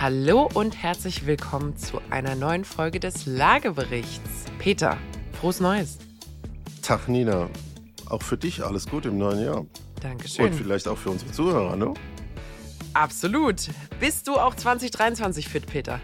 Hallo und herzlich willkommen zu einer neuen Folge des Lageberichts. Peter, frohes Neues. Tag Nina, auch für dich alles gut im neuen Jahr. Dankeschön. Und vielleicht auch für unsere Zuhörer, ne? Absolut. Bist du auch 2023 fit, Peter?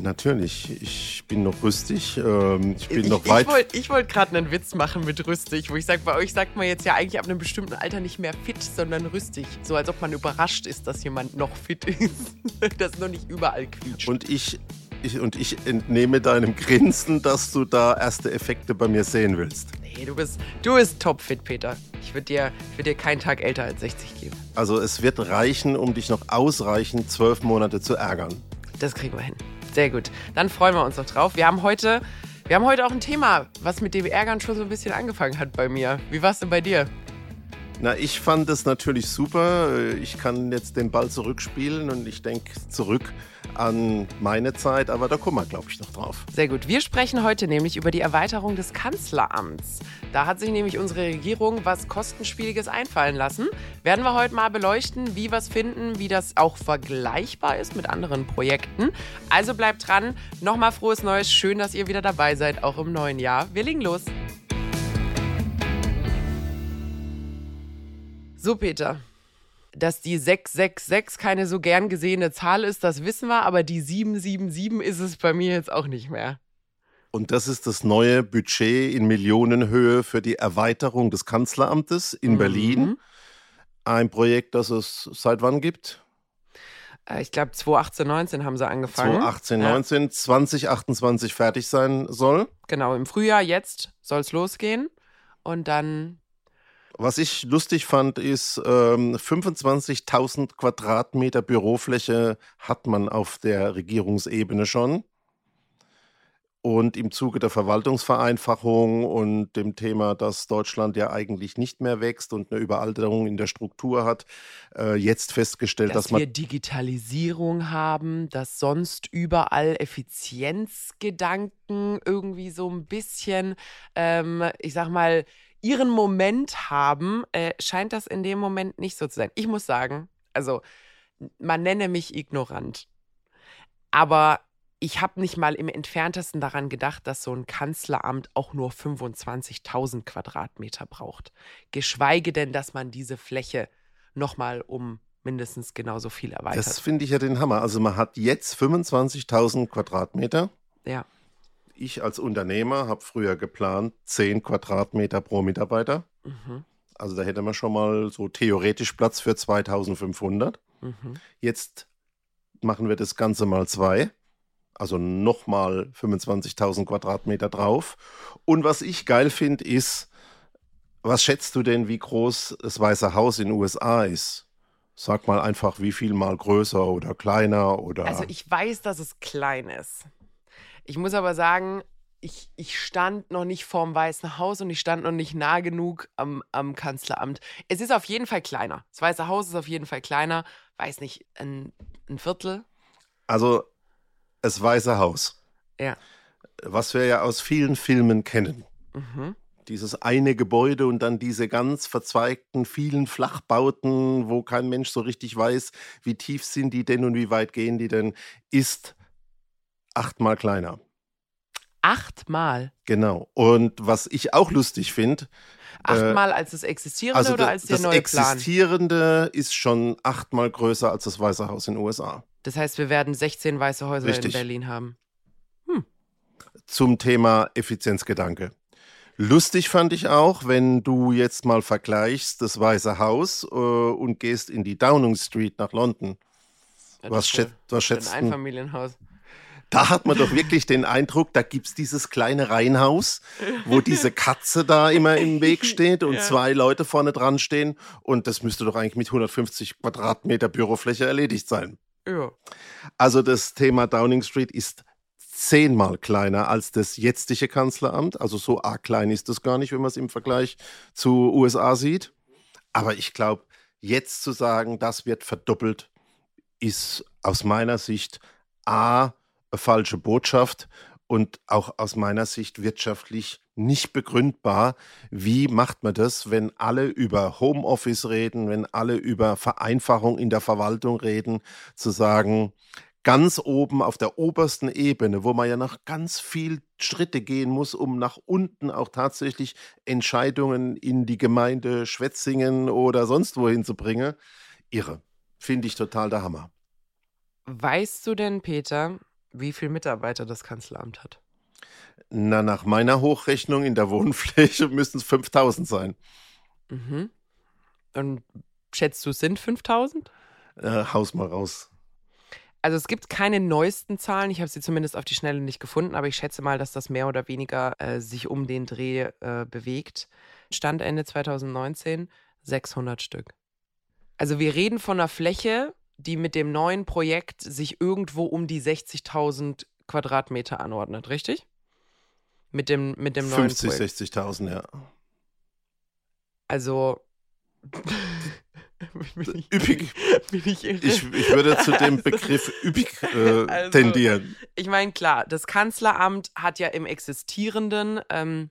Natürlich, ich bin noch rüstig. Ähm, ich bin ich, noch weit. Ich wollte wollt gerade einen Witz machen mit rüstig, wo ich sage, bei euch sagt man jetzt ja eigentlich ab einem bestimmten Alter nicht mehr fit, sondern rüstig. So als ob man überrascht ist, dass jemand noch fit ist. das noch nicht überall quietscht. Und ich, ich, und ich entnehme deinem Grinsen, dass du da erste Effekte bei mir sehen willst. Nee, du bist, du bist topfit, Peter. Ich würde dir, würd dir keinen Tag älter als 60 geben. Also es wird reichen, um dich noch ausreichend zwölf Monate zu ärgern. Das kriegen wir hin. Sehr gut. Dann freuen wir uns noch drauf. Wir haben heute, wir haben heute auch ein Thema, was mit dem Ärgern schon so ein bisschen angefangen hat bei mir. Wie war es denn bei dir? Na, ich fand es natürlich super. Ich kann jetzt den Ball zurückspielen und ich denke zurück an meine Zeit, aber da kommen wir, glaube ich, noch drauf. Sehr gut. Wir sprechen heute nämlich über die Erweiterung des Kanzleramts. Da hat sich nämlich unsere Regierung was Kostenspieliges einfallen lassen. Werden wir heute mal beleuchten, wie wir es finden, wie das auch vergleichbar ist mit anderen Projekten. Also bleibt dran. Nochmal frohes Neues. Schön, dass ihr wieder dabei seid, auch im neuen Jahr. Wir legen los. So, Peter. Dass die 666 keine so gern gesehene Zahl ist, das wissen wir, aber die 777 ist es bei mir jetzt auch nicht mehr. Und das ist das neue Budget in Millionenhöhe für die Erweiterung des Kanzleramtes in mhm. Berlin. Ein Projekt, das es seit wann gibt? Äh, ich glaube, 2018, 19 haben sie angefangen. 2018, ja. 19, 2028 fertig sein soll. Genau, im Frühjahr jetzt soll es losgehen. Und dann was ich lustig fand, ist, ähm, 25.000 Quadratmeter Bürofläche hat man auf der Regierungsebene schon. Und im Zuge der Verwaltungsvereinfachung und dem Thema, dass Deutschland ja eigentlich nicht mehr wächst und eine Überalterung in der Struktur hat, äh, jetzt festgestellt, dass, dass man. wir Digitalisierung haben, dass sonst überall Effizienzgedanken irgendwie so ein bisschen, ähm, ich sag mal, ihren Moment haben, äh, scheint das in dem Moment nicht so zu sein. Ich muss sagen, also man nenne mich ignorant, aber ich habe nicht mal im entferntesten daran gedacht, dass so ein Kanzleramt auch nur 25.000 Quadratmeter braucht. Geschweige denn, dass man diese Fläche nochmal um mindestens genauso viel erweitert. Das finde ich ja den Hammer. Also man hat jetzt 25.000 Quadratmeter. Ja ich als Unternehmer habe früher geplant, 10 Quadratmeter pro Mitarbeiter. Mhm. Also da hätte man schon mal so theoretisch Platz für 2500. Mhm. Jetzt machen wir das Ganze mal zwei. Also nochmal 25.000 Quadratmeter drauf. Und was ich geil finde, ist, was schätzt du denn, wie groß das Weiße Haus in den USA ist? Sag mal einfach, wie viel mal größer oder kleiner oder. Also ich weiß, dass es klein ist. Ich muss aber sagen, ich, ich stand noch nicht vorm Weißen Haus und ich stand noch nicht nah genug am, am Kanzleramt. Es ist auf jeden Fall kleiner. Das Weiße Haus ist auf jeden Fall kleiner. Weiß nicht, ein, ein Viertel. Also, das Weiße Haus. Ja. Was wir ja aus vielen Filmen kennen. Mhm. Dieses eine Gebäude und dann diese ganz verzweigten, vielen Flachbauten, wo kein Mensch so richtig weiß, wie tief sind die denn und wie weit gehen die denn, ist achtmal kleiner. Achtmal? Genau. Und was ich auch lustig finde. Achtmal äh, als das Existierende also oder als der neue Plan? Das Existierende ist schon achtmal größer als das Weiße Haus in den USA. Das heißt, wir werden 16 Weiße Häuser Richtig. in Berlin haben. Hm. Zum Thema Effizienzgedanke. Lustig fand ich auch, wenn du jetzt mal vergleichst das Weiße Haus äh, und gehst in die Downing Street nach London. Ja, was, schätzt, was schätzt Ein Einfamilienhaus da hat man doch wirklich den Eindruck, da gibt es dieses kleine Reihenhaus, wo diese Katze da immer im Weg steht und ja. zwei Leute vorne dran stehen. Und das müsste doch eigentlich mit 150 Quadratmeter Bürofläche erledigt sein. Ja. Also das Thema Downing Street ist zehnmal kleiner als das jetzige Kanzleramt. Also so arg klein ist das gar nicht, wenn man es im Vergleich zu USA sieht. Aber ich glaube, jetzt zu sagen, das wird verdoppelt, ist aus meiner Sicht A, falsche Botschaft und auch aus meiner Sicht wirtschaftlich nicht begründbar. Wie macht man das, wenn alle über Homeoffice reden, wenn alle über Vereinfachung in der Verwaltung reden, zu sagen, ganz oben auf der obersten Ebene, wo man ja noch ganz viel Schritte gehen muss, um nach unten auch tatsächlich Entscheidungen in die Gemeinde Schwetzingen oder sonst wohin zu bringen. Irre. Finde ich total der Hammer. Weißt du denn, Peter, wie viele Mitarbeiter das Kanzleramt hat? Na, nach meiner Hochrechnung in der Wohnfläche müssten es 5000 sein. Mhm. Und schätzt du, es sind 5000? Äh, haus mal raus. Also es gibt keine neuesten Zahlen, ich habe sie zumindest auf die Schnelle nicht gefunden, aber ich schätze mal, dass das mehr oder weniger äh, sich um den Dreh äh, bewegt. Stand Ende 2019 600 Stück. Also wir reden von einer Fläche, die mit dem neuen Projekt sich irgendwo um die 60.000 Quadratmeter anordnet, richtig? Mit dem, mit dem neuen 50, 60.000, ja. Also üppig. Ich, ich, ich, würde zu dem Begriff üppig äh, also, tendieren. Ich meine, klar, das Kanzleramt hat ja im existierenden, ähm,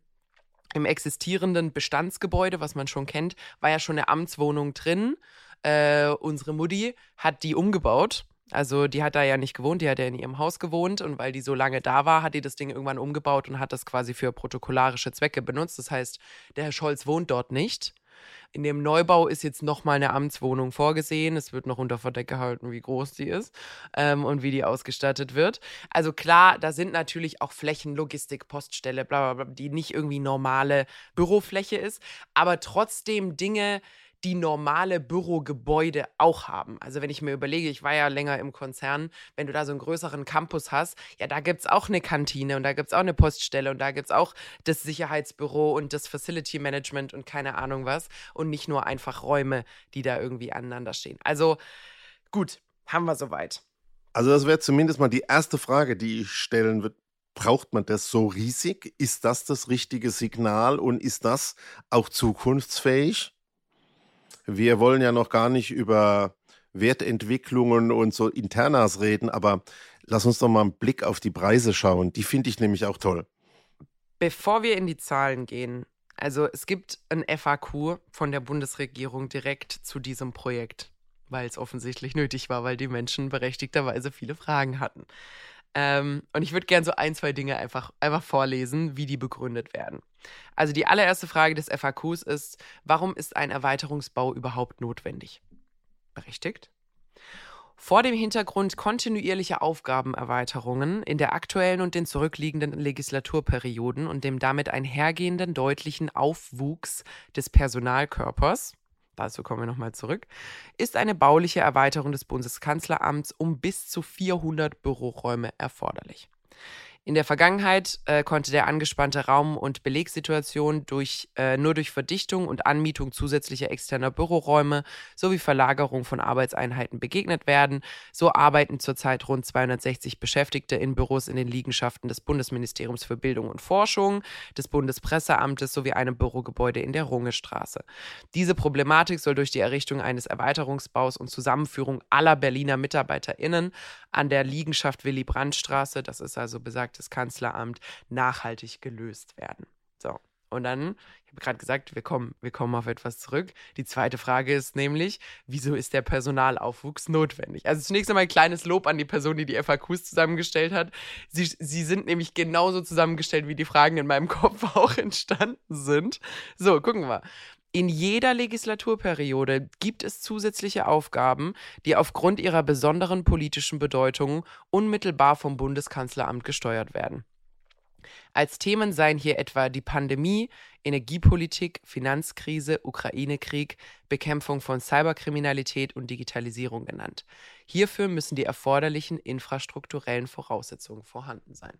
im existierenden Bestandsgebäude, was man schon kennt, war ja schon eine Amtswohnung drin. Äh, unsere Mutti hat die umgebaut. Also die hat da ja nicht gewohnt, die hat ja in ihrem Haus gewohnt und weil die so lange da war, hat die das Ding irgendwann umgebaut und hat das quasi für protokollarische Zwecke benutzt. Das heißt, der Herr Scholz wohnt dort nicht. In dem Neubau ist jetzt nochmal eine Amtswohnung vorgesehen. Es wird noch unter Verdeck gehalten, wie groß die ist ähm, und wie die ausgestattet wird. Also klar, da sind natürlich auch Flächen, Logistik, Poststelle, bla bla bla, die nicht irgendwie normale Bürofläche ist, aber trotzdem Dinge, die normale Bürogebäude auch haben. Also wenn ich mir überlege, ich war ja länger im Konzern, wenn du da so einen größeren Campus hast, ja, da gibt es auch eine Kantine und da gibt es auch eine Poststelle und da gibt es auch das Sicherheitsbüro und das Facility Management und keine Ahnung was und nicht nur einfach Räume, die da irgendwie aneinander stehen. Also gut, haben wir soweit. Also das wäre zumindest mal die erste Frage, die ich stellen würde. Braucht man das so riesig? Ist das das richtige Signal und ist das auch zukunftsfähig? Wir wollen ja noch gar nicht über Wertentwicklungen und so Internas reden, aber lass uns doch mal einen Blick auf die Preise schauen. Die finde ich nämlich auch toll. Bevor wir in die Zahlen gehen, also es gibt ein FAQ von der Bundesregierung direkt zu diesem Projekt, weil es offensichtlich nötig war, weil die Menschen berechtigterweise viele Fragen hatten. Ähm, und ich würde gerne so ein, zwei Dinge einfach, einfach vorlesen, wie die begründet werden. Also die allererste Frage des FAQs ist, warum ist ein Erweiterungsbau überhaupt notwendig? Berechtigt. Vor dem Hintergrund kontinuierlicher Aufgabenerweiterungen in der aktuellen und den zurückliegenden Legislaturperioden und dem damit einhergehenden deutlichen Aufwuchs des Personalkörpers dazu kommen wir nochmal zurück, ist eine bauliche Erweiterung des Bundeskanzleramts um bis zu 400 Büroräume erforderlich. In der Vergangenheit äh, konnte der angespannte Raum- und Belegssituation durch, äh, nur durch Verdichtung und Anmietung zusätzlicher externer Büroräume sowie Verlagerung von Arbeitseinheiten begegnet werden. So arbeiten zurzeit rund 260 Beschäftigte in Büros in den Liegenschaften des Bundesministeriums für Bildung und Forschung, des Bundespresseamtes sowie einem Bürogebäude in der Rungestraße. Diese Problematik soll durch die Errichtung eines Erweiterungsbaus und Zusammenführung aller Berliner MitarbeiterInnen an der Liegenschaft Willy Brandt-Straße, das ist also besagtes Kanzleramt, nachhaltig gelöst werden. So. Und dann, ich habe gerade gesagt, wir kommen, wir kommen auf etwas zurück. Die zweite Frage ist nämlich, wieso ist der Personalaufwuchs notwendig? Also zunächst einmal ein kleines Lob an die Person, die die FAQs zusammengestellt hat. Sie, sie sind nämlich genauso zusammengestellt, wie die Fragen in meinem Kopf auch entstanden sind. So, gucken wir. In jeder Legislaturperiode gibt es zusätzliche Aufgaben, die aufgrund ihrer besonderen politischen Bedeutung unmittelbar vom Bundeskanzleramt gesteuert werden. Als Themen seien hier etwa die Pandemie, Energiepolitik, Finanzkrise, Ukraine-Krieg, Bekämpfung von Cyberkriminalität und Digitalisierung genannt. Hierfür müssen die erforderlichen infrastrukturellen Voraussetzungen vorhanden sein.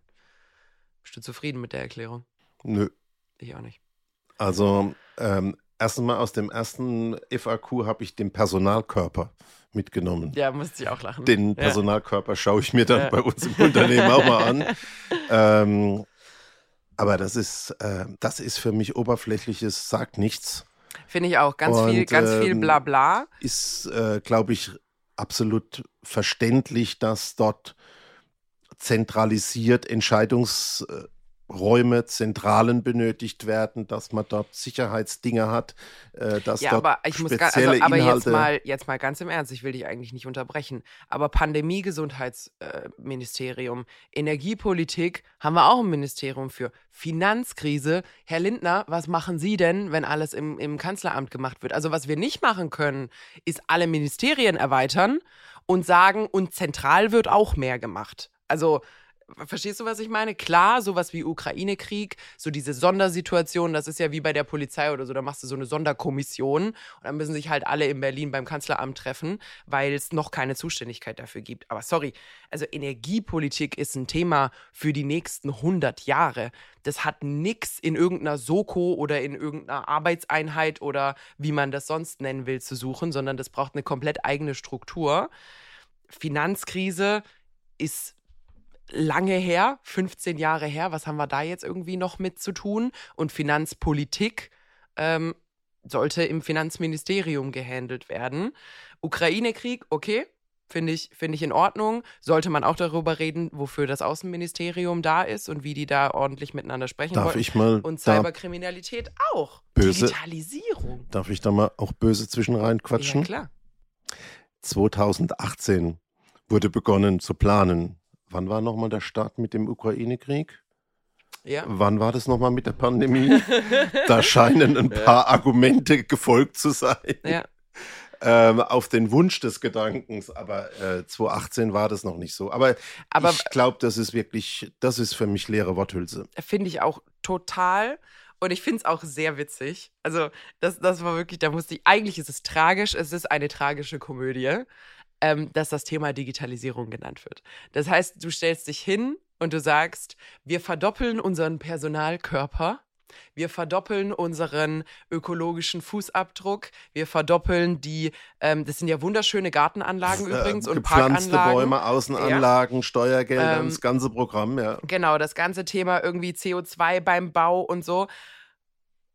Bist du zufrieden mit der Erklärung? Nö. Ich auch nicht. Also ähm, erstmal aus dem ersten FAQ habe ich den Personalkörper mitgenommen. Ja, musste ich auch lachen. Den Personalkörper schaue ich mir dann ja. bei uns im Unternehmen auch mal an. Ähm, aber das ist, äh, das ist für mich oberflächliches, sagt nichts. Finde ich auch. Ganz Und, viel, ganz ähm, viel Blabla. Ist, äh, glaube ich, absolut verständlich, dass dort zentralisiert Entscheidungs- äh, Räume, Zentralen benötigt werden, dass man dort Sicherheitsdinge hat, äh, dass ja, dort aber ich muss gar, also, aber jetzt mal, jetzt mal ganz im Ernst, ich will dich eigentlich nicht unterbrechen, aber Pandemie, Gesundheitsministerium, äh, Energiepolitik haben wir auch ein Ministerium für. Finanzkrise, Herr Lindner, was machen Sie denn, wenn alles im, im Kanzleramt gemacht wird? Also was wir nicht machen können, ist alle Ministerien erweitern und sagen, und zentral wird auch mehr gemacht. Also Verstehst du, was ich meine? Klar, sowas wie Ukraine-Krieg, so diese Sondersituation, das ist ja wie bei der Polizei oder so, da machst du so eine Sonderkommission und dann müssen sich halt alle in Berlin beim Kanzleramt treffen, weil es noch keine Zuständigkeit dafür gibt. Aber sorry, also Energiepolitik ist ein Thema für die nächsten 100 Jahre. Das hat nichts in irgendeiner Soko oder in irgendeiner Arbeitseinheit oder wie man das sonst nennen will zu suchen, sondern das braucht eine komplett eigene Struktur. Finanzkrise ist lange her, 15 Jahre her. Was haben wir da jetzt irgendwie noch mit zu tun? Und Finanzpolitik ähm, sollte im Finanzministerium gehandelt werden. Ukraine-Krieg, okay, finde ich, find ich in Ordnung. Sollte man auch darüber reden, wofür das Außenministerium da ist und wie die da ordentlich miteinander sprechen darf wollten. Ich mal und Cyberkriminalität auch. Böse, Digitalisierung. Darf ich da mal auch böse zwischen reinquatschen? Ja, klar. 2018 wurde begonnen zu planen Wann war nochmal der Start mit dem Ukraine-Krieg? Ja. Wann war das nochmal mit der Pandemie? da scheinen ein paar ja. Argumente gefolgt zu sein. Ja. Ähm, auf den Wunsch des Gedankens, aber äh, 2018 war das noch nicht so. Aber, aber ich glaube, das ist wirklich, das ist für mich leere Worthülse. Finde ich auch total. Und ich finde es auch sehr witzig. Also, das, das war wirklich, da musste ich, eigentlich ist es tragisch, es ist eine tragische Komödie ähm, dass das Thema Digitalisierung genannt wird. Das heißt, du stellst dich hin und du sagst, wir verdoppeln unseren Personalkörper. Wir verdoppeln unseren ökologischen Fußabdruck. Wir verdoppeln die, ähm, das sind ja wunderschöne Gartenanlagen äh, übrigens und Parkanlagen. Bäume, Außenanlagen, ja. Steuergelder, ähm, das ganze Programm, ja. Genau, das ganze Thema irgendwie CO2 beim Bau und so.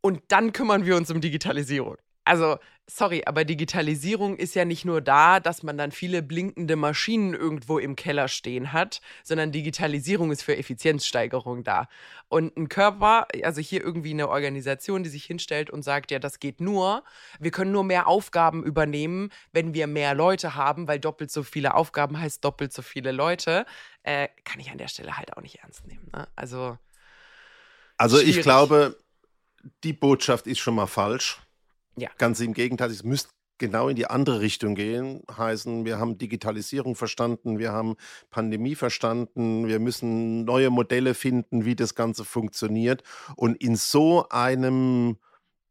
Und dann kümmern wir uns um Digitalisierung also, sorry, aber Digitalisierung ist ja nicht nur da, dass man dann viele blinkende Maschinen irgendwo im Keller stehen hat, sondern Digitalisierung ist für Effizienzsteigerung da. Und ein Körper, also hier irgendwie eine Organisation, die sich hinstellt und sagt, ja, das geht nur, wir können nur mehr Aufgaben übernehmen, wenn wir mehr Leute haben, weil doppelt so viele Aufgaben heißt doppelt so viele Leute, äh, kann ich an der Stelle halt auch nicht ernst nehmen. Ne? Also, also ich glaube, die Botschaft ist schon mal falsch. Ja. Ganz im Gegenteil, es müsste genau in die andere Richtung gehen. Heißen, wir haben Digitalisierung verstanden, wir haben Pandemie verstanden, wir müssen neue Modelle finden, wie das Ganze funktioniert. Und in so einem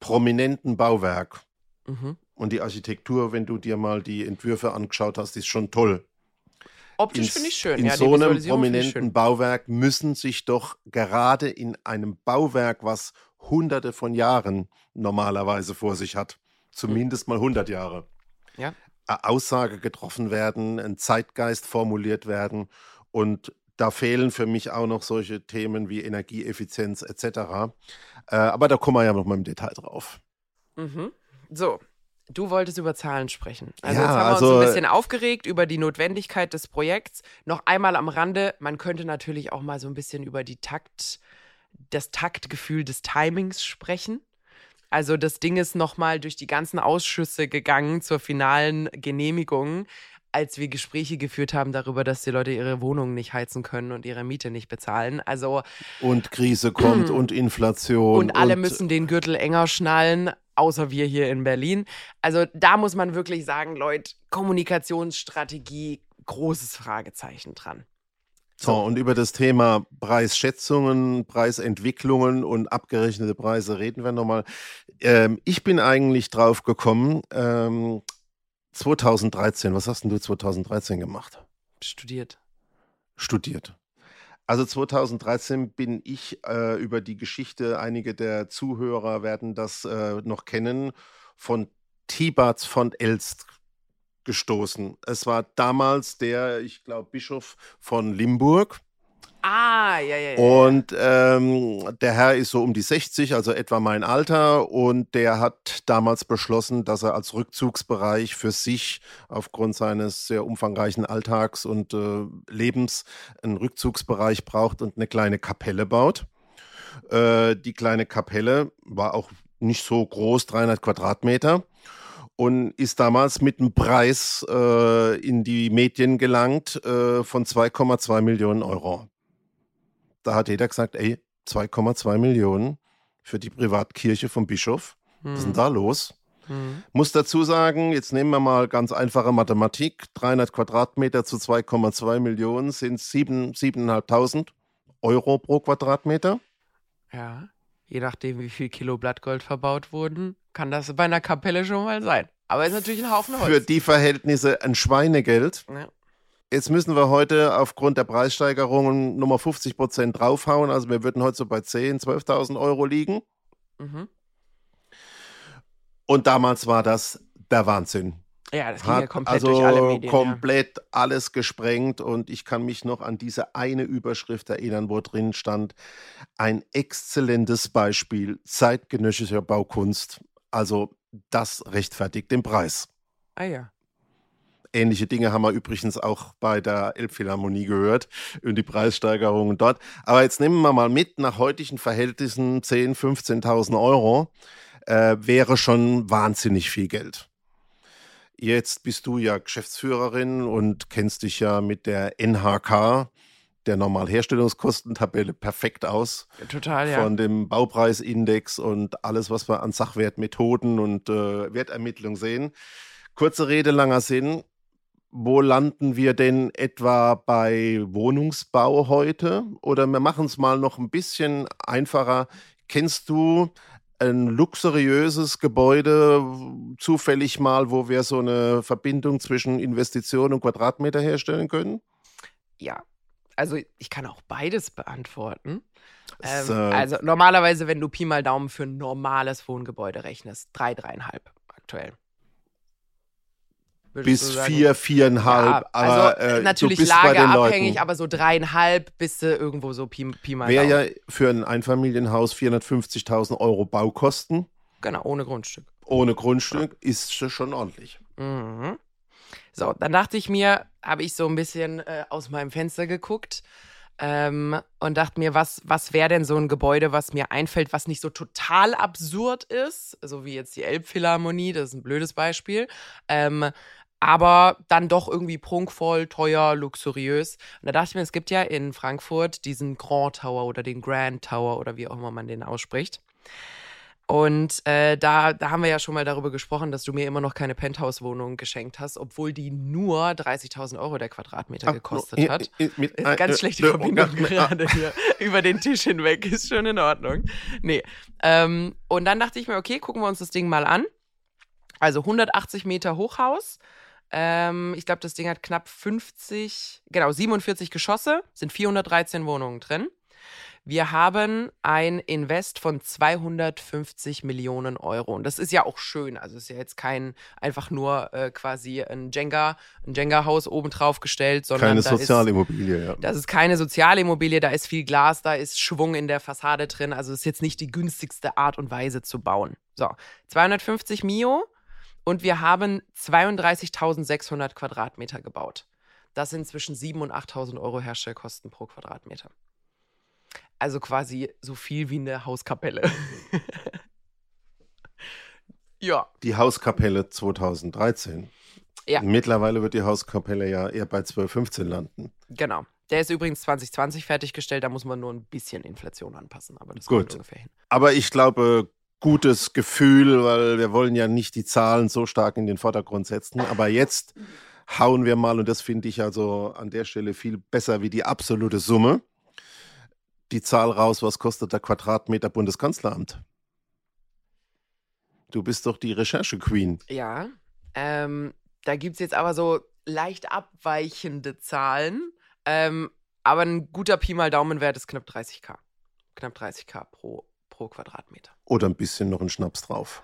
prominenten Bauwerk mhm. und die Architektur, wenn du dir mal die Entwürfe angeschaut hast, ist schon toll. Optisch finde ich schön. In ja, so einem prominenten Bauwerk müssen sich doch gerade in einem Bauwerk, was hunderte von Jahren normalerweise vor sich hat. Zumindest mal 100 Jahre. Ja. Aussage getroffen werden, ein Zeitgeist formuliert werden. Und da fehlen für mich auch noch solche Themen wie Energieeffizienz etc. Äh, aber da kommen wir ja noch mal im Detail drauf. Mhm. So, Du wolltest über Zahlen sprechen. Also ja, jetzt haben wir also, uns ein bisschen aufgeregt über die Notwendigkeit des Projekts. Noch einmal am Rande, man könnte natürlich auch mal so ein bisschen über die Takt, das Taktgefühl des Timings sprechen. Also das Ding ist nochmal durch die ganzen Ausschüsse gegangen zur finalen Genehmigung, als wir Gespräche geführt haben darüber, dass die Leute ihre Wohnungen nicht heizen können und ihre Miete nicht bezahlen. Also und Krise kommt und Inflation und alle und müssen den Gürtel enger schnallen, außer wir hier in Berlin. Also da muss man wirklich sagen, Leute, Kommunikationsstrategie, großes Fragezeichen dran. So, und über das Thema Preisschätzungen, Preisentwicklungen und abgerechnete Preise reden wir nochmal. Ähm, ich bin eigentlich drauf gekommen, ähm, 2013, was hast denn du 2013 gemacht? Studiert. Studiert. Also 2013 bin ich äh, über die Geschichte, einige der Zuhörer werden das äh, noch kennen, von Thibats von Elst gestoßen. Es war damals der, ich glaube, Bischof von Limburg. Ah, ja, ja, ja. Und ähm, der Herr ist so um die 60, also etwa mein Alter. Und der hat damals beschlossen, dass er als Rückzugsbereich für sich aufgrund seines sehr umfangreichen Alltags und äh, Lebens einen Rückzugsbereich braucht und eine kleine Kapelle baut. Äh, die kleine Kapelle war auch nicht so groß, 300 Quadratmeter und ist damals mit einem Preis äh, in die Medien gelangt äh, von 2,2 Millionen Euro. Da hat jeder gesagt, ey, 2,2 Millionen für die Privatkirche vom Bischof. Hm. Was ist denn hm. da los? Hm. Muss dazu sagen, jetzt nehmen wir mal ganz einfache Mathematik. 300 Quadratmeter zu 2,2 Millionen sind 7.500 Euro pro Quadratmeter. Ja, je nachdem, wie viel Kilo Blattgold verbaut wurden, kann das bei einer Kapelle schon mal sein. Aber es ist natürlich ein Haufen Holz. Für die Verhältnisse ein Schweinegeld. Ja. Jetzt müssen wir heute aufgrund der Preissteigerungen Nummer 50 Prozent draufhauen. Also wir würden heute so bei 10.000, 12.000 Euro liegen. Mhm. Und damals war das der Wahnsinn. Ja, das ging Hat ja komplett also durch alle Medien. komplett ja. alles gesprengt und ich kann mich noch an diese eine Überschrift erinnern, wo drin stand, ein exzellentes Beispiel zeitgenössischer Baukunst. Also das rechtfertigt den Preis. Ah ja. Ähnliche Dinge haben wir übrigens auch bei der Elbphilharmonie gehört und die Preissteigerungen dort. Aber jetzt nehmen wir mal mit, nach heutigen Verhältnissen 10.000, 15.000 Euro äh, wäre schon wahnsinnig viel Geld. Jetzt bist du ja Geschäftsführerin und kennst dich ja mit der NHK, der Normalherstellungskostentabelle, perfekt aus. Total, ja. Von dem Baupreisindex und alles, was wir an Sachwertmethoden und äh, Wertermittlung sehen. Kurze Rede, langer Sinn. Wo landen wir denn etwa bei Wohnungsbau heute? Oder wir machen es mal noch ein bisschen einfacher. Kennst du ein luxuriöses Gebäude zufällig mal, wo wir so eine Verbindung zwischen Investition und Quadratmeter herstellen können? Ja, also ich kann auch beides beantworten. Ähm, also normalerweise, wenn du Pi mal Daumen für ein normales Wohngebäude rechnest, drei, dreieinhalb aktuell bis vier, viereinhalb. Ja, also aber, äh, natürlich lagerabhängig, aber so dreieinhalb bis du irgendwo so Pi, Pi mal Wäre ja für ein Einfamilienhaus 450.000 Euro Baukosten. Genau, ohne Grundstück. Ohne Grundstück ja. ist schon ordentlich. Mhm. So, dann dachte ich mir, habe ich so ein bisschen äh, aus meinem Fenster geguckt ähm, und dachte mir, was, was wäre denn so ein Gebäude, was mir einfällt, was nicht so total absurd ist, so wie jetzt die Elbphilharmonie, das ist ein blödes Beispiel, ähm, aber dann doch irgendwie prunkvoll, teuer, luxuriös. Und da dachte ich mir, es gibt ja in Frankfurt diesen Grand Tower oder den Grand Tower oder wie auch immer man den ausspricht. Und äh, da, da haben wir ja schon mal darüber gesprochen, dass du mir immer noch keine Penthouse-Wohnung geschenkt hast, obwohl die nur 30.000 Euro der Quadratmeter gekostet Ach, hat. Mit, mit, ist ganz schlechte Verbindung gerade hier über den Tisch hinweg. Ist schon in Ordnung. Nee. Ähm, und dann dachte ich mir, okay, gucken wir uns das Ding mal an. Also 180 Meter Hochhaus, ähm, ich glaube, das Ding hat knapp 50, genau, 47 Geschosse, sind 413 Wohnungen drin. Wir haben ein Invest von 250 Millionen Euro. Und das ist ja auch schön. Also es ist ja jetzt kein einfach nur äh, quasi ein Jenga, ein Jenga-Haus obendrauf gestellt, sondern. Keine Sozialimmobilie, ja. Das ist keine Sozialimmobilie, da ist viel Glas, da ist Schwung in der Fassade drin. Also es ist jetzt nicht die günstigste Art und Weise zu bauen. So, 250 Mio und wir haben 32.600 Quadratmeter gebaut. Das sind zwischen 7.000 und 8.000 Euro Herstellkosten pro Quadratmeter. Also quasi so viel wie eine Hauskapelle. ja. Die Hauskapelle 2013. Ja. Mittlerweile wird die Hauskapelle ja eher bei 12, 15 landen. Genau. Der ist übrigens 2020 fertiggestellt, da muss man nur ein bisschen Inflation anpassen, aber das Gut. ungefähr hin. Aber ich glaube, gutes Gefühl, weil wir wollen ja nicht die Zahlen so stark in den Vordergrund setzen. Aber jetzt hauen wir mal, und das finde ich also an der Stelle viel besser wie die absolute Summe, die Zahl raus, was kostet der Quadratmeter Bundeskanzleramt? Du bist doch die Recherche-Queen. Ja, ähm, da gibt es jetzt aber so leicht abweichende Zahlen. Ähm, aber ein guter Pi mal Daumenwert ist knapp 30k. Knapp 30k pro pro Quadratmeter. Oder ein bisschen noch ein Schnaps drauf.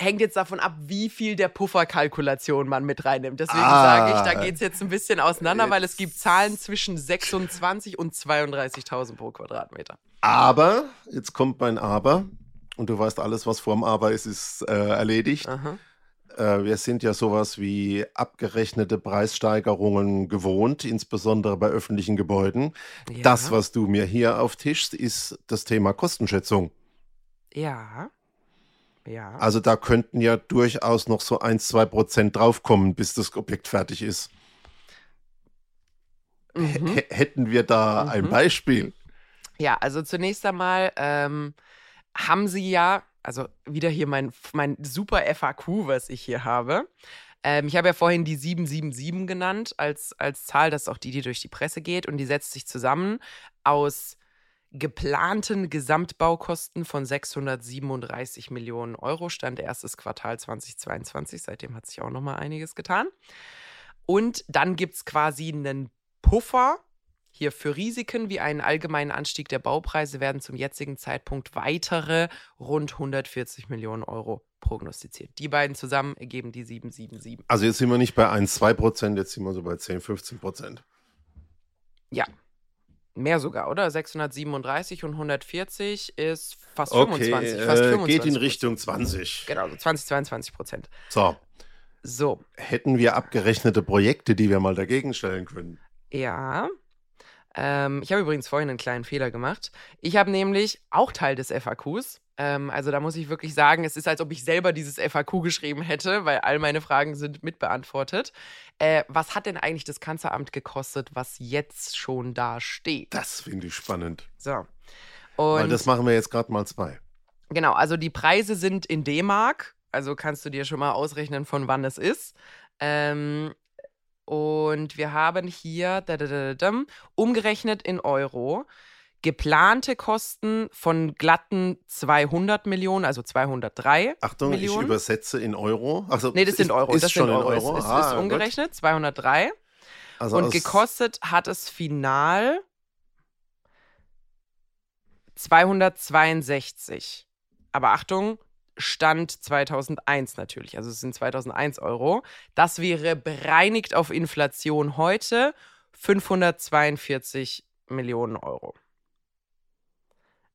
Hängt jetzt davon ab, wie viel der Pufferkalkulation man mit reinnimmt. Deswegen ah, sage ich, da geht es jetzt ein bisschen auseinander, jetzt. weil es gibt Zahlen zwischen 26 und 32.000 pro Quadratmeter. Aber, jetzt kommt mein Aber, und du weißt, alles, was vorm Aber ist, ist äh, erledigt. Äh, wir sind ja sowas wie abgerechnete Preissteigerungen gewohnt, insbesondere bei öffentlichen Gebäuden. Ja. Das, was du mir hier auftischst, ist das Thema Kostenschätzung. Ja. Ja. Also da könnten ja durchaus noch so ein, zwei Prozent draufkommen, bis das Objekt fertig ist. Mhm. Hätten wir da mhm. ein Beispiel? Ja, also zunächst einmal ähm, haben sie ja, also wieder hier mein, mein super FAQ, was ich hier habe. Ähm, ich habe ja vorhin die 777 genannt als, als Zahl, das ist auch die, die durch die Presse geht und die setzt sich zusammen aus geplanten Gesamtbaukosten von 637 Millionen Euro, stand erstes Quartal 2022. Seitdem hat sich auch noch mal einiges getan. Und dann gibt es quasi einen Puffer. Hier für Risiken wie einen allgemeinen Anstieg der Baupreise werden zum jetzigen Zeitpunkt weitere rund 140 Millionen Euro prognostiziert. Die beiden zusammen ergeben die 777. Also jetzt sind wir nicht bei 1, 2 Prozent, jetzt sind wir so bei 10, 15 Prozent. Ja, Mehr sogar, oder? 637 und 140 ist fast okay, 25. Fast 25 äh, geht in Richtung 20. Genau, so 20, 22 Prozent. So. So. Hätten wir abgerechnete Projekte, die wir mal dagegen stellen können? Ja. Ähm, ich habe übrigens vorhin einen kleinen Fehler gemacht. Ich habe nämlich auch Teil des FAQs. Ähm, also da muss ich wirklich sagen, es ist, als ob ich selber dieses FAQ geschrieben hätte, weil all meine Fragen sind mitbeantwortet. Äh, was hat denn eigentlich das Kanzleramt gekostet, was jetzt schon da steht? Das finde ich spannend. So. Und weil das machen wir jetzt gerade mal zwei. Genau, also die Preise sind in D-Mark. Also kannst du dir schon mal ausrechnen, von wann es ist. Ähm, und wir haben hier umgerechnet in Euro geplante Kosten von glatten 200 Millionen, also 203 Achtung, Millionen. ich übersetze in Euro. Also, nee, das sind Euro. Ist das schon sind Euro. In Euro. Es, es ah, ist umgerechnet, gut. 203. Also Und gekostet hat es final 262. Aber Achtung, Stand 2001 natürlich. Also es sind 2001 Euro. Das wäre bereinigt auf Inflation heute 542 Millionen Euro.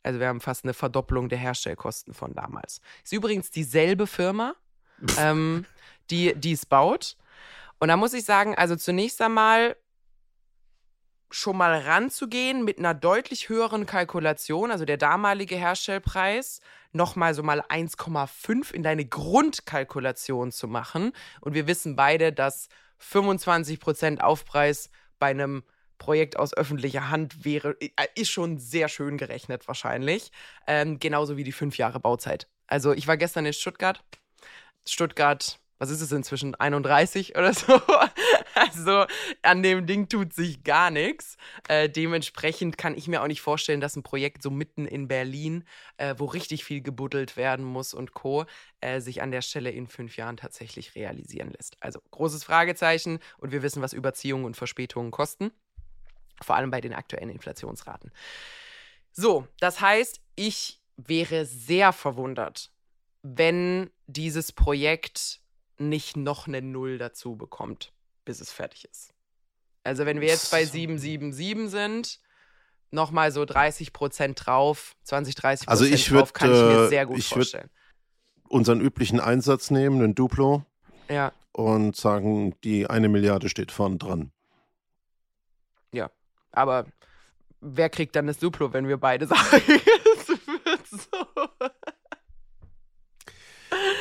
Also wir haben fast eine Verdopplung der Herstellkosten von damals. Ist übrigens dieselbe Firma, ähm, die, die es baut. Und da muss ich sagen, also zunächst einmal schon mal ranzugehen mit einer deutlich höheren Kalkulation, also der damalige Herstellpreis, nochmal so mal 1,5 in deine Grundkalkulation zu machen. Und wir wissen beide, dass 25% Aufpreis bei einem Projekt aus öffentlicher Hand wäre, äh, ist schon sehr schön gerechnet wahrscheinlich. Ähm, genauso wie die fünf Jahre Bauzeit. Also ich war gestern in Stuttgart. Stuttgart was ist es inzwischen, 31 oder so. Also an dem Ding tut sich gar nichts. Äh, dementsprechend kann ich mir auch nicht vorstellen, dass ein Projekt so mitten in Berlin, äh, wo richtig viel gebuddelt werden muss und Co., äh, sich an der Stelle in fünf Jahren tatsächlich realisieren lässt. Also großes Fragezeichen und wir wissen, was Überziehungen und Verspätungen kosten. Vor allem bei den aktuellen Inflationsraten. So, das heißt, ich wäre sehr verwundert, wenn dieses Projekt nicht noch eine Null dazu bekommt, bis es fertig ist. Also wenn wir jetzt bei 777 sind, nochmal so 30 Prozent drauf, 20, 30 also Prozent also ich würd, drauf, kann ich mir sehr gut ich vorstellen. Unseren üblichen Einsatz nehmen, einen Duplo. Ja. Und sagen, die eine Milliarde steht vorn dran. Ja, aber wer kriegt dann das Duplo, wenn wir beide sagen, es wird so?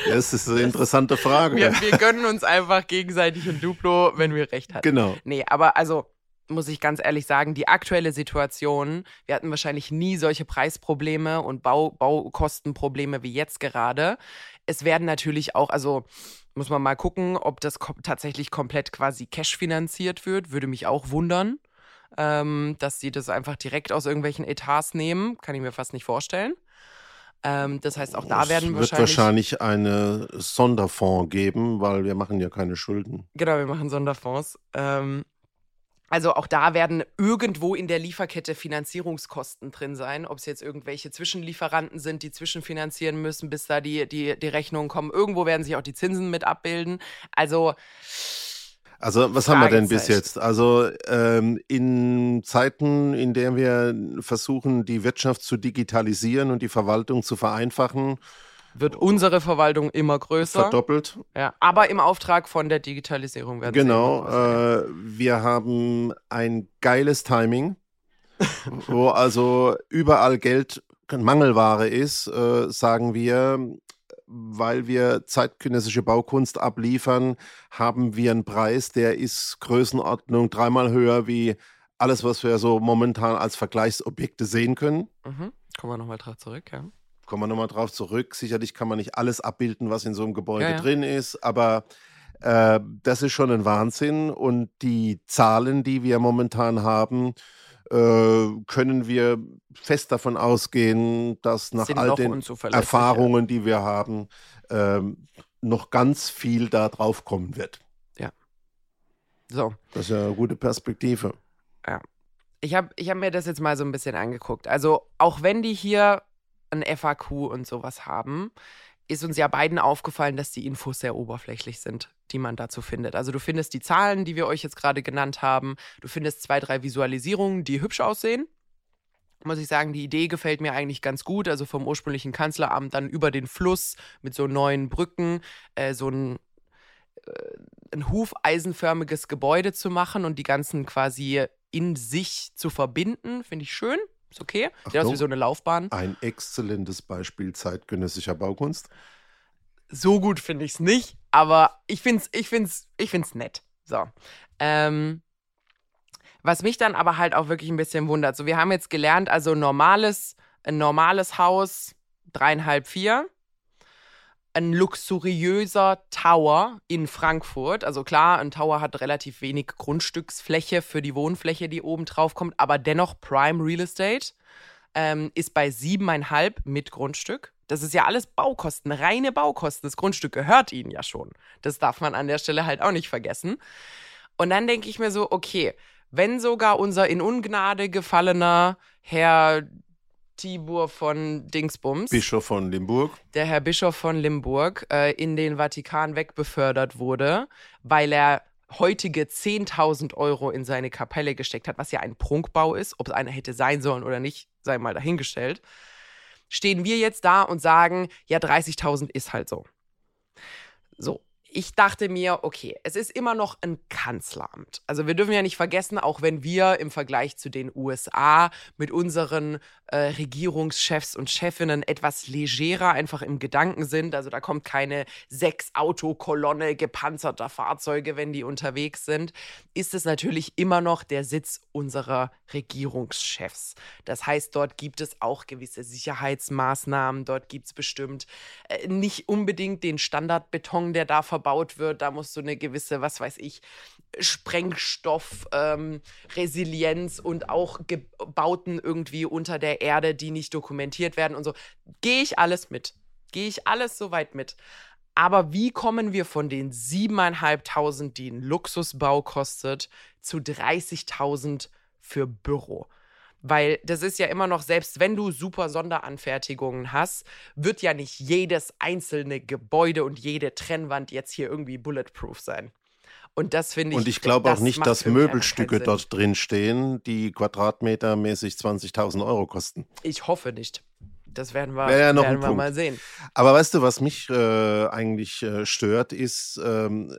Das ist eine interessante Frage. Wir, wir gönnen uns einfach gegenseitig ein Duplo, wenn wir recht hatten. Genau. Nee, aber also muss ich ganz ehrlich sagen, die aktuelle Situation, wir hatten wahrscheinlich nie solche Preisprobleme und Bau, Baukostenprobleme wie jetzt gerade. Es werden natürlich auch, also muss man mal gucken, ob das ko tatsächlich komplett quasi cash finanziert wird. Würde mich auch wundern, ähm, dass sie das einfach direkt aus irgendwelchen Etats nehmen. Kann ich mir fast nicht vorstellen. Ähm, das heißt, auch da werden es wird wahrscheinlich eine Sonderfonds geben, weil wir machen ja keine Schulden. Genau, wir machen Sonderfonds. Ähm, also auch da werden irgendwo in der Lieferkette Finanzierungskosten drin sein. Ob es jetzt irgendwelche Zwischenlieferanten sind, die zwischenfinanzieren müssen, bis da die, die, die Rechnungen kommen. Irgendwo werden sich auch die Zinsen mit abbilden. Also also was haben wir denn bis jetzt? Also ähm, in Zeiten, in denen wir versuchen, die Wirtschaft zu digitalisieren und die Verwaltung zu vereinfachen, wird unsere Verwaltung immer größer. Verdoppelt. Ja, aber im Auftrag von der Digitalisierung werden Genau. Äh, wir haben ein geiles Timing, wo also überall Geld Mangelware ist, äh, sagen wir, weil wir zeitgenössische Baukunst abliefern, haben wir einen Preis, der ist Größenordnung dreimal höher wie alles, was wir so momentan als Vergleichsobjekte sehen können. Mhm. Kommen wir nochmal drauf zurück, ja. Kommen wir nochmal drauf zurück. Sicherlich kann man nicht alles abbilden, was in so einem Gebäude ja, ja. drin ist, aber äh, das ist schon ein Wahnsinn. Und die Zahlen, die wir momentan haben, äh, können wir fest davon ausgehen, dass nach Sind all den Erfahrungen, die wir haben, äh, noch ganz viel da drauf kommen wird. Ja. So. Das ist ja eine gute Perspektive. Ja. Ich habe ich hab mir das jetzt mal so ein bisschen angeguckt. Also, auch wenn die hier ein FAQ und sowas haben, ist uns ja beiden aufgefallen, dass die Infos sehr oberflächlich sind, die man dazu findet. Also du findest die Zahlen, die wir euch jetzt gerade genannt haben, du findest zwei, drei Visualisierungen, die hübsch aussehen. Muss ich sagen, die Idee gefällt mir eigentlich ganz gut. Also vom ursprünglichen Kanzleramt dann über den Fluss mit so neuen Brücken, äh, so ein, äh, ein hufeisenförmiges Gebäude zu machen und die ganzen quasi in sich zu verbinden, finde ich schön. Ist okay. Achtung, Der ist wie so eine Laufbahn. Ein exzellentes Beispiel zeitgenössischer Baukunst. So gut finde ich es nicht, aber ich finde es ich find's, ich find's nett. So. Ähm, was mich dann aber halt auch wirklich ein bisschen wundert. So, wir haben jetzt gelernt, also normales, ein normales Haus, dreieinhalb, vier ein luxuriöser Tower in Frankfurt. Also klar, ein Tower hat relativ wenig Grundstücksfläche für die Wohnfläche, die oben drauf kommt, aber dennoch Prime Real Estate ähm, ist bei siebeneinhalb mit Grundstück. Das ist ja alles Baukosten, reine Baukosten. Das Grundstück gehört ihnen ja schon. Das darf man an der Stelle halt auch nicht vergessen. Und dann denke ich mir so, okay, wenn sogar unser in Ungnade gefallener Herr Tibur von Dingsbums. Bischof von Limburg. Der Herr Bischof von Limburg äh, in den Vatikan wegbefördert wurde, weil er heutige 10.000 Euro in seine Kapelle gesteckt hat, was ja ein Prunkbau ist. Ob es einer hätte sein sollen oder nicht, sei mal dahingestellt. Stehen wir jetzt da und sagen, ja, 30.000 ist halt so. So, ich dachte mir, okay, es ist immer noch ein Kanzleramt. Also wir dürfen ja nicht vergessen, auch wenn wir im Vergleich zu den USA mit unseren äh, Regierungschefs und Chefinnen etwas legerer einfach im Gedanken sind. Also da kommt keine sechs Autokolonne gepanzerter Fahrzeuge, wenn die unterwegs sind, ist es natürlich immer noch der Sitz unserer Regierungschefs. Das heißt, dort gibt es auch gewisse Sicherheitsmaßnahmen. Dort gibt es bestimmt äh, nicht unbedingt den Standardbeton, der da verbaut verbaut wird, da muss so eine gewisse, was weiß ich, Sprengstoff, ähm, und auch Gebauten irgendwie unter der Erde, die nicht dokumentiert werden und so. Gehe ich alles mit. Gehe ich alles soweit mit. Aber wie kommen wir von den 7.500, die ein Luxusbau kostet, zu 30.000 für Büro? Weil das ist ja immer noch, selbst wenn du super Sonderanfertigungen hast, wird ja nicht jedes einzelne Gebäude und jede Trennwand jetzt hier irgendwie bulletproof sein. Und das finde ich. Und ich glaube auch nicht, dass Möbelstücke dort drin stehen, die quadratmetermäßig 20.000 Euro kosten. Ich hoffe nicht. Das werden wir, ja werden wir mal sehen. Aber weißt du, was mich äh, eigentlich äh, stört, ist, ähm,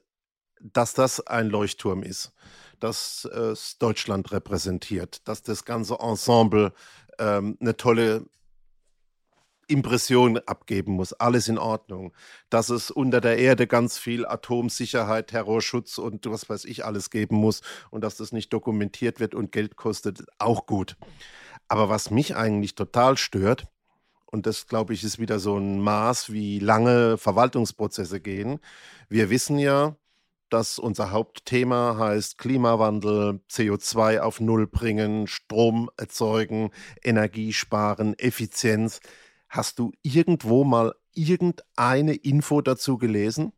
dass das ein Leuchtturm ist dass es Deutschland repräsentiert, dass das ganze Ensemble ähm, eine tolle Impression abgeben muss, alles in Ordnung. Dass es unter der Erde ganz viel Atomsicherheit, Terrorschutz und was weiß ich alles geben muss und dass das nicht dokumentiert wird und Geld kostet, auch gut. Aber was mich eigentlich total stört, und das glaube ich ist wieder so ein Maß, wie lange Verwaltungsprozesse gehen. Wir wissen ja, dass unser Hauptthema heißt Klimawandel, CO2 auf Null bringen, Strom erzeugen, Energie sparen, Effizienz. Hast du irgendwo mal irgendeine Info dazu gelesen?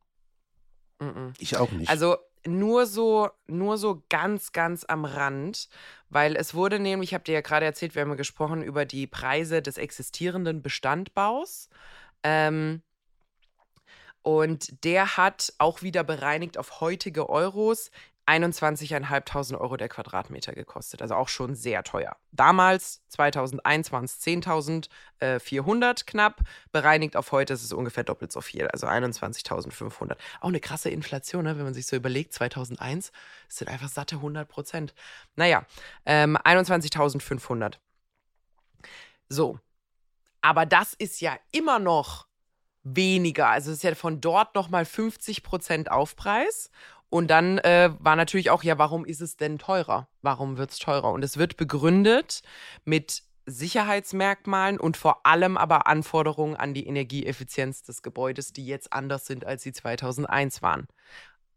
Mm -mm. Ich auch nicht. Also nur so, nur so ganz, ganz am Rand, weil es wurde nämlich, ich habe dir ja gerade erzählt, wir haben ja gesprochen über die Preise des existierenden Bestandbaus. Ähm, und der hat auch wieder bereinigt auf heutige Euros 21.500 Euro der Quadratmeter gekostet. Also auch schon sehr teuer. Damals, 2001, waren es 10.400 knapp. Bereinigt auf heute ist es ungefähr doppelt so viel. Also 21.500. Auch eine krasse Inflation, ne? wenn man sich so überlegt. 2001 sind einfach satte 100 Prozent. Naja, ähm, 21.500. So. Aber das ist ja immer noch weniger. Also es ist ja von dort nochmal 50 Prozent Aufpreis. Und dann äh, war natürlich auch, ja, warum ist es denn teurer? Warum wird es teurer? Und es wird begründet mit Sicherheitsmerkmalen und vor allem aber Anforderungen an die Energieeffizienz des Gebäudes, die jetzt anders sind, als sie 2001 waren.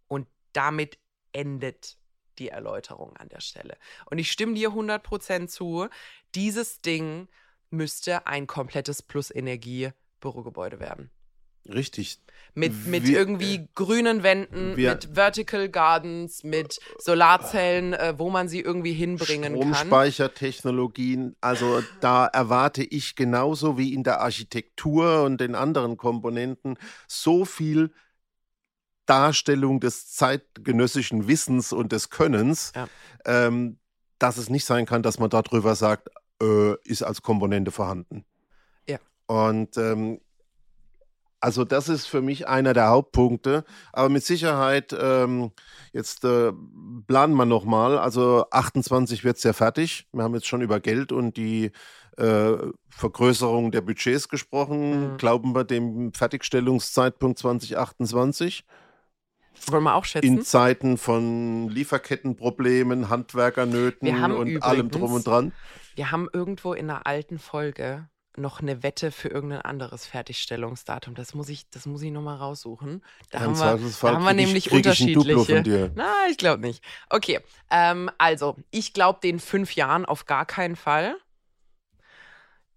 Und damit endet die Erläuterung an der Stelle. Und ich stimme dir 100% zu, dieses Ding müsste ein komplettes Plus-Energie-Bürogebäude werden. Richtig. Mit, mit wir, irgendwie äh, grünen Wänden, wir, mit Vertical Gardens, mit Solarzellen, äh, wo man sie irgendwie hinbringen kann. Stromspeichertechnologien, also da erwarte ich genauso wie in der Architektur und den anderen Komponenten so viel Darstellung des zeitgenössischen Wissens und des Könnens, ja. ähm, dass es nicht sein kann, dass man darüber sagt, äh, ist als Komponente vorhanden. Ja. Und ähm, also das ist für mich einer der Hauptpunkte. Aber mit Sicherheit, ähm, jetzt äh, planen wir nochmal. Also 28 wird es ja fertig. Wir haben jetzt schon über Geld und die äh, Vergrößerung der Budgets gesprochen. Mhm. Glauben wir dem Fertigstellungszeitpunkt 2028? Wollen wir auch schätzen? In Zeiten von Lieferkettenproblemen, Handwerkernöten und übrigens, allem drum und dran. Wir haben irgendwo in einer alten Folge noch eine Wette für irgendein anderes Fertigstellungsdatum. Das muss ich, das muss ich nochmal raussuchen. Da haben wir, da haben wir nämlich ich, unterschiedliche. Na, ich glaube nicht. Okay, ähm, also ich glaube den fünf Jahren auf gar keinen Fall.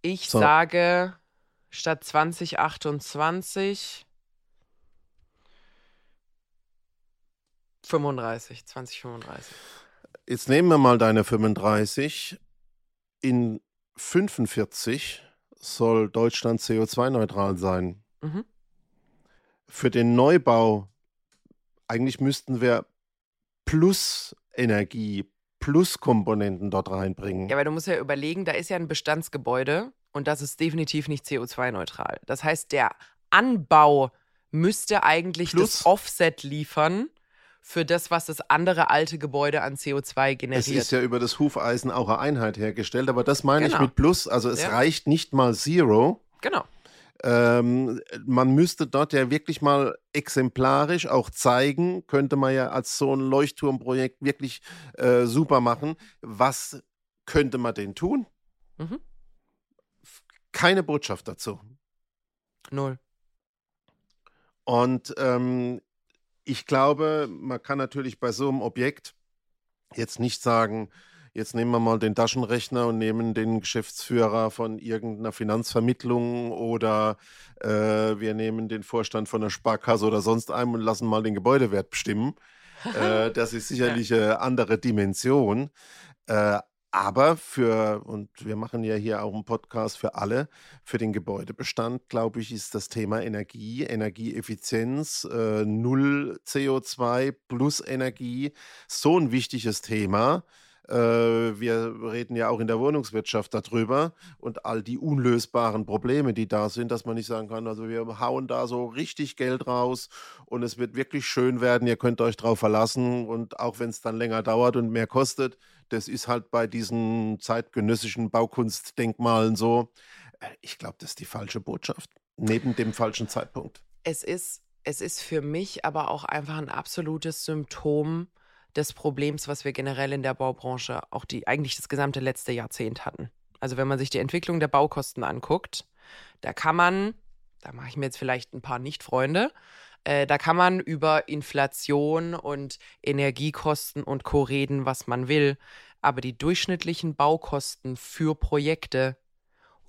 Ich so. sage statt 2028 35, 2035. Jetzt nehmen wir mal deine 35. In 45 soll Deutschland CO2-neutral sein. Mhm. Für den Neubau, eigentlich müssten wir plus Energie, plus Komponenten dort reinbringen. Ja, weil du musst ja überlegen, da ist ja ein Bestandsgebäude und das ist definitiv nicht CO2-neutral. Das heißt, der Anbau müsste eigentlich plus, das Offset liefern für das, was das andere alte Gebäude an CO2 generiert. Es ist ja über das Hufeisen auch eine Einheit hergestellt, aber das meine genau. ich mit Plus. Also es ja. reicht nicht mal Zero. Genau. Ähm, man müsste dort ja wirklich mal exemplarisch auch zeigen, könnte man ja als so ein Leuchtturmprojekt wirklich äh, super machen. Was könnte man denn tun? Mhm. Keine Botschaft dazu. Null. Und ähm, ich glaube, man kann natürlich bei so einem Objekt jetzt nicht sagen, jetzt nehmen wir mal den Taschenrechner und nehmen den Geschäftsführer von irgendeiner Finanzvermittlung oder äh, wir nehmen den Vorstand von einer Sparkasse oder sonst einem und lassen mal den Gebäudewert bestimmen. äh, das ist sicherlich eine andere Dimension. Äh, aber für, und wir machen ja hier auch einen Podcast für alle, für den Gebäudebestand, glaube ich, ist das Thema Energie, Energieeffizienz, äh, Null CO2 plus Energie so ein wichtiges Thema. Äh, wir reden ja auch in der Wohnungswirtschaft darüber und all die unlösbaren Probleme, die da sind, dass man nicht sagen kann, also wir hauen da so richtig Geld raus und es wird wirklich schön werden, ihr könnt euch drauf verlassen und auch wenn es dann länger dauert und mehr kostet, das ist halt bei diesen zeitgenössischen Baukunstdenkmalen so. Äh, ich glaube, das ist die falsche Botschaft. Neben dem falschen Zeitpunkt. Es ist, es ist für mich aber auch einfach ein absolutes Symptom des Problems, was wir generell in der Baubranche auch die eigentlich das gesamte letzte Jahrzehnt hatten. Also wenn man sich die Entwicklung der Baukosten anguckt, da kann man, da mache ich mir jetzt vielleicht ein paar Nicht-Freunde, äh, da kann man über Inflation und Energiekosten und Co. reden, was man will. Aber die durchschnittlichen Baukosten für Projekte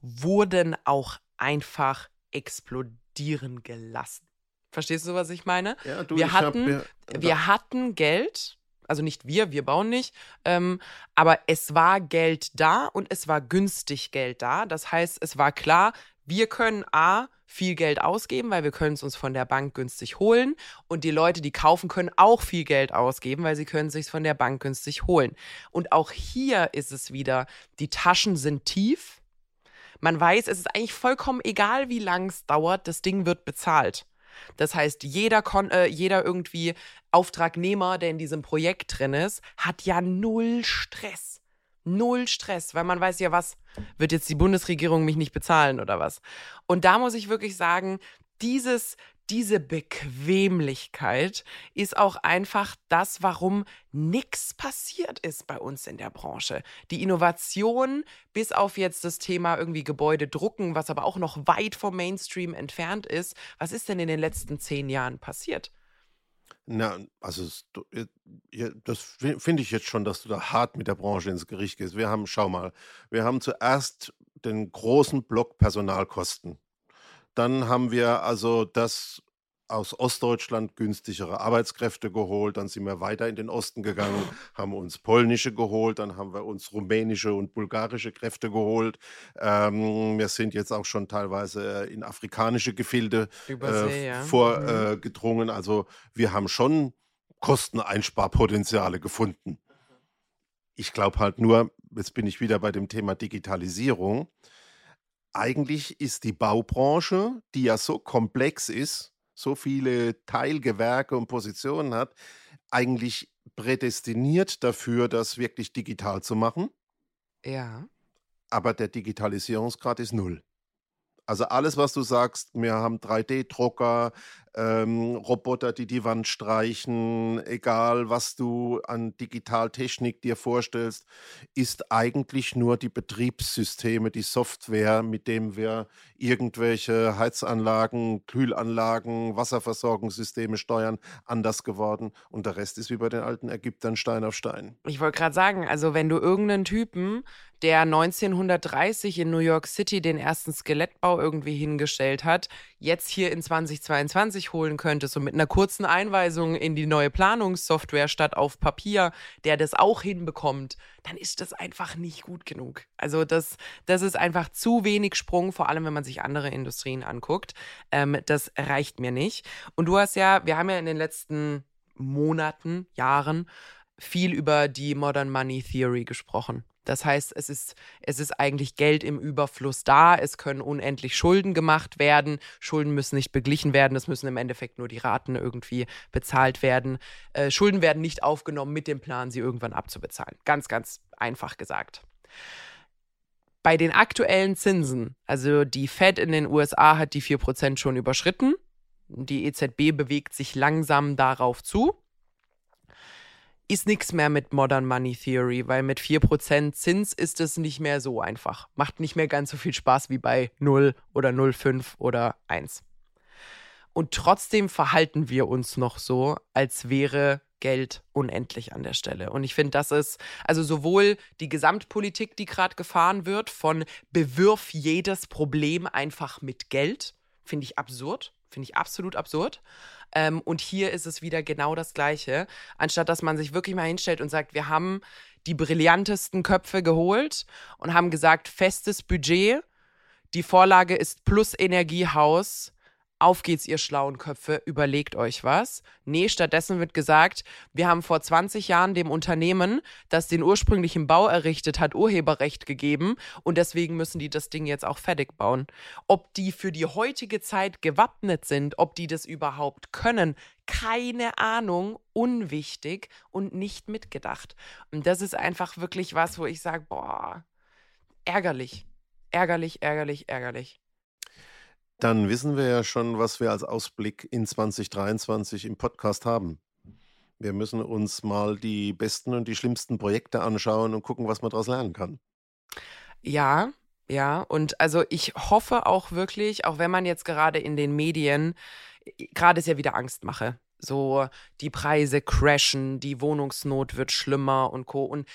wurden auch einfach explodieren gelassen. Verstehst du, was ich meine? Ja, du, wir, hatten, hab, wir hatten Geld, also nicht wir, wir bauen nicht, ähm, aber es war Geld da und es war günstig Geld da. Das heißt, es war klar, Wir können A, viel Geld ausgeben, weil wir können es uns von der Bank günstig holen. Und die Leute, die kaufen, können auch viel Geld ausgeben, weil sie können es sich von der Bank günstig holen. Und auch hier ist es wieder, die Taschen sind tief. Man weiß, es ist eigentlich vollkommen egal, wie lang es dauert, das Ding wird bezahlt. Das heißt, jeder, Kon äh, jeder irgendwie Auftragnehmer, der in diesem Projekt drin ist, hat ja null Stress. Null Stress, weil man weiß ja, was wird jetzt die Bundesregierung mich nicht bezahlen oder was. Und da muss ich wirklich sagen, dieses, diese Bequemlichkeit ist auch einfach das, warum nichts passiert ist bei uns in der Branche. Die Innovation, bis auf jetzt das Thema irgendwie Gebäude drucken, was aber auch noch weit vom Mainstream entfernt ist, was ist denn in den letzten zehn Jahren passiert? Na, also das finde ich jetzt schon, dass du da hart mit der Branche ins Gericht gehst. Wir haben, schau mal, wir haben zuerst den großen Block Personalkosten. Dann haben wir also das aus Ostdeutschland günstigere Arbeitskräfte geholt. Dann sind wir weiter in den Osten gegangen, haben uns polnische geholt, dann haben wir uns rumänische und bulgarische Kräfte geholt. Ähm, wir sind jetzt auch schon teilweise in afrikanische Gefilde äh, ja. vorgedrungen. Mhm. Äh, also wir haben schon Kosteneinsparpotenziale gefunden. Ich glaube halt nur, jetzt bin ich wieder bei dem Thema Digitalisierung. Eigentlich ist die Baubranche, die ja so komplex ist, so viele Teilgewerke und Positionen hat, eigentlich prädestiniert dafür, das wirklich digital zu machen. Ja. Aber der Digitalisierungsgrad ist null. Also alles, was du sagst, wir haben 3D-Drucker, ähm, Roboter, die die Wand streichen, egal was du an Digitaltechnik dir vorstellst, ist eigentlich nur die Betriebssysteme, die Software, mit dem wir irgendwelche Heizanlagen, Kühlanlagen, Wasserversorgungssysteme steuern, anders geworden. Und der Rest ist wie bei den alten Ägyptern Stein auf Stein. Ich wollte gerade sagen, also wenn du irgendeinen Typen, der 1930 in New York City den ersten Skelettbau irgendwie hingestellt hat, jetzt hier in 2022 holen könntest und mit einer kurzen Einweisung in die neue Planungssoftware statt auf Papier, der das auch hinbekommt, dann ist das einfach nicht gut genug. Also das, das ist einfach zu wenig Sprung, vor allem wenn man sich andere Industrien anguckt. Ähm, das reicht mir nicht. Und du hast ja, wir haben ja in den letzten Monaten, Jahren viel über die Modern Money Theory gesprochen. Das heißt, es ist, es ist eigentlich Geld im Überfluss da. Es können unendlich Schulden gemacht werden. Schulden müssen nicht beglichen werden. Es müssen im Endeffekt nur die Raten irgendwie bezahlt werden. Äh, Schulden werden nicht aufgenommen mit dem Plan, sie irgendwann abzubezahlen. Ganz, ganz einfach gesagt. Bei den aktuellen Zinsen, also die Fed in den USA hat die 4% schon überschritten. Die EZB bewegt sich langsam darauf zu ist nichts mehr mit Modern Money Theory, weil mit 4% Zins ist es nicht mehr so einfach. Macht nicht mehr ganz so viel Spaß wie bei 0 oder 0,5 oder 1. Und trotzdem verhalten wir uns noch so, als wäre Geld unendlich an der Stelle. Und ich finde, das ist also sowohl die Gesamtpolitik, die gerade gefahren wird, von bewirf jedes Problem einfach mit Geld, finde ich absurd, finde ich absolut absurd. Ähm, und hier ist es wieder genau das Gleiche. Anstatt dass man sich wirklich mal hinstellt und sagt, wir haben die brillantesten Köpfe geholt und haben gesagt, festes Budget. Die Vorlage ist plus Energiehaus auf geht's, ihr schlauen Köpfe, überlegt euch was. Nee, stattdessen wird gesagt, wir haben vor 20 Jahren dem Unternehmen, das den ursprünglichen Bau errichtet hat, Urheberrecht gegeben und deswegen müssen die das Ding jetzt auch fertig bauen. Ob die für die heutige Zeit gewappnet sind, ob die das überhaupt können, keine Ahnung, unwichtig und nicht mitgedacht. Und das ist einfach wirklich was, wo ich sage, boah, ärgerlich, ärgerlich, ärgerlich, ärgerlich. Dann wissen wir ja schon, was wir als Ausblick in 2023 im Podcast haben. Wir müssen uns mal die besten und die schlimmsten Projekte anschauen und gucken, was man daraus lernen kann. Ja, ja. Und also ich hoffe auch wirklich, auch wenn man jetzt gerade in den Medien, gerade ist ja wieder Angst mache. So, die Preise crashen, die Wohnungsnot wird schlimmer und Co. Und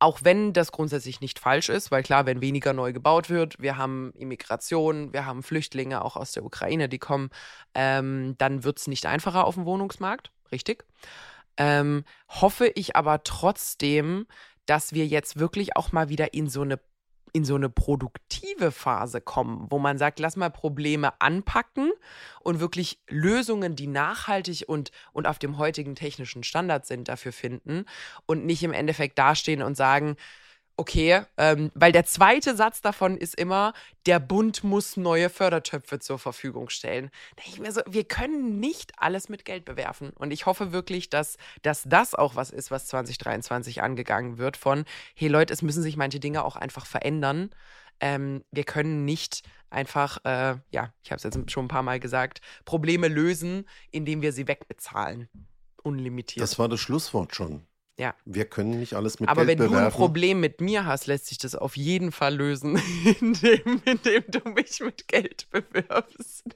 auch wenn das grundsätzlich nicht falsch ist, weil klar, wenn weniger neu gebaut wird, wir haben Immigration, wir haben Flüchtlinge auch aus der Ukraine, die kommen, ähm, dann wird es nicht einfacher auf dem Wohnungsmarkt, richtig. Ähm, hoffe ich aber trotzdem, dass wir jetzt wirklich auch mal wieder in so eine in so eine produktive Phase kommen, wo man sagt, lass mal Probleme anpacken und wirklich Lösungen, die nachhaltig und, und auf dem heutigen technischen Standard sind, dafür finden und nicht im Endeffekt dastehen und sagen, okay, ähm, weil der zweite Satz davon ist immer, der Bund muss neue Fördertöpfe zur Verfügung stellen. Da denke ich mir so, wir können nicht alles mit Geld bewerfen. Und ich hoffe wirklich, dass, dass das auch was ist, was 2023 angegangen wird von, hey Leute, es müssen sich manche Dinge auch einfach verändern. Ähm, wir können nicht einfach, äh, ja, ich habe es jetzt schon ein paar Mal gesagt, Probleme lösen, indem wir sie wegbezahlen. Unlimitiert. Das war das Schlusswort schon. Ja. Wir können nicht alles mit Aber Geld wenn bewerfen. du ein Problem mit mir hast, lässt sich das auf jeden Fall lösen, indem, indem du mich mit Geld bewirbst.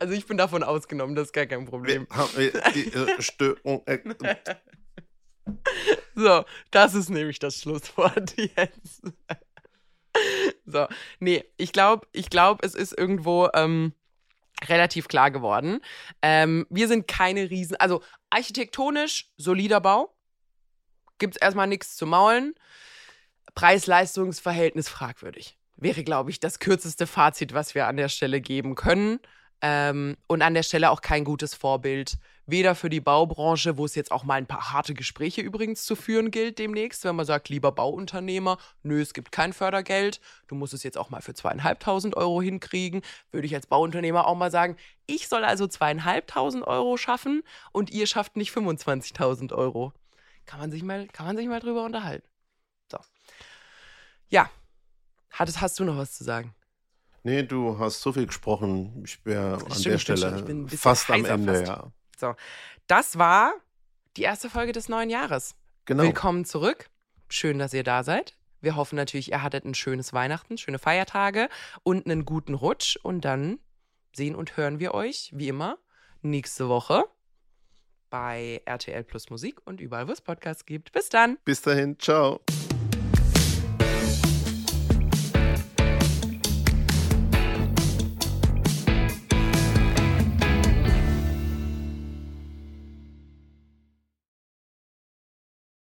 Also ich bin davon ausgenommen, das ist gar kein Problem. Äh, die, äh, Störung, äh, So, das ist nämlich das Schlusswort jetzt. So, nee, ich glaube, ich glaube, es ist irgendwo ähm, relativ klar geworden. Ähm, wir sind keine Riesen, also architektonisch solider Bau. Gibt es erstmal nichts zu maulen. Preis-Leistungs-Verhältnis fragwürdig. Wäre, glaube ich, das kürzeste Fazit, was wir an der Stelle geben können. Ähm, und an der Stelle auch kein gutes Vorbild. Weder für die Baubranche, wo es jetzt auch mal ein paar harte Gespräche übrigens zu führen gilt demnächst, wenn man sagt, lieber Bauunternehmer, nö, es gibt kein Fördergeld, du musst es jetzt auch mal für zweieinhalbtausend Euro hinkriegen, würde ich als Bauunternehmer auch mal sagen, ich soll also zweieinhalbtausend Euro schaffen und ihr schafft nicht 25.000 Euro. Kann man sich mal, kann man sich mal drüber unterhalten. So. Ja. Hattest, hast du noch was zu sagen? nee, du hast so viel gesprochen. Ich wäre an stimmt, der stimmt, Stelle ich bin ein bisschen fast am Ende, fast. ja. So. Das war die erste Folge des neuen Jahres. Genau. Willkommen zurück. Schön, dass ihr da seid. Wir hoffen natürlich, ihr hattet ein schönes Weihnachten, schöne Feiertage und einen guten Rutsch. Und dann sehen und hören wir euch, wie immer, nächste Woche bei RTL Plus Musik und überall, wo es Podcasts gibt. Bis dann. Bis dahin, ciao.